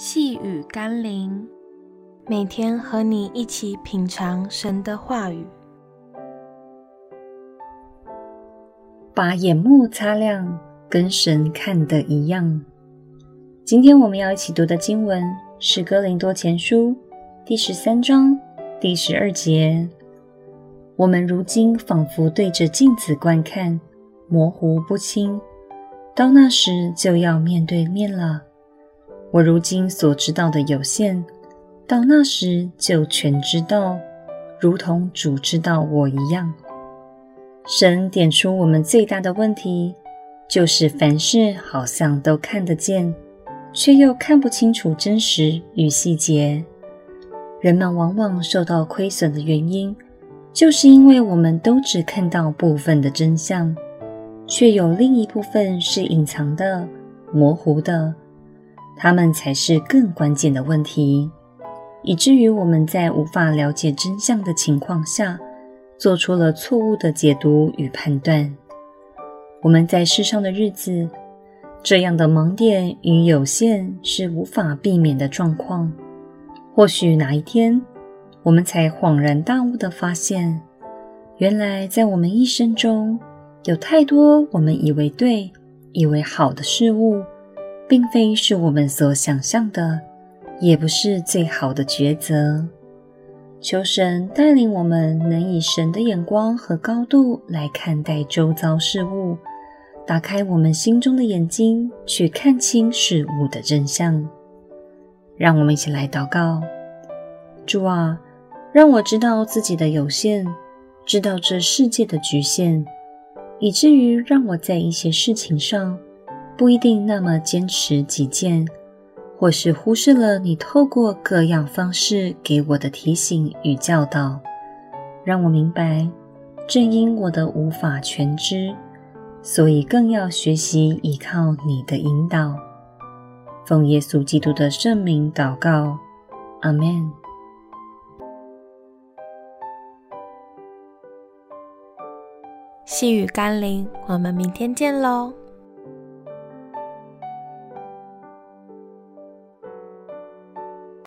细雨甘霖，每天和你一起品尝神的话语，把眼目擦亮，跟神看的一样。今天我们要一起读的经文是《哥林多前书》第十三章第十二节。我们如今仿佛对着镜子观看，模糊不清，到那时就要面对面了。我如今所知道的有限，到那时就全知道，如同主知道我一样。神点出我们最大的问题，就是凡事好像都看得见，却又看不清楚真实与细节。人们往往受到亏损的原因，就是因为我们都只看到部分的真相，却有另一部分是隐藏的、模糊的。他们才是更关键的问题，以至于我们在无法了解真相的情况下，做出了错误的解读与判断。我们在世上的日子，这样的盲点与有限是无法避免的状况。或许哪一天，我们才恍然大悟地发现，原来在我们一生中，有太多我们以为对、以为好的事物。并非是我们所想象的，也不是最好的抉择。求神带领我们，能以神的眼光和高度来看待周遭事物，打开我们心中的眼睛，去看清事物的真相。让我们一起来祷告：主啊，让我知道自己的有限，知道这世界的局限，以至于让我在一些事情上。不一定那么坚持己见，或是忽视了你透过各样方式给我的提醒与教导，让我明白，正因我的无法全知，所以更要学习依靠你的引导。奉耶稣基督的圣名祷告，阿们。细雨甘霖，我们明天见喽。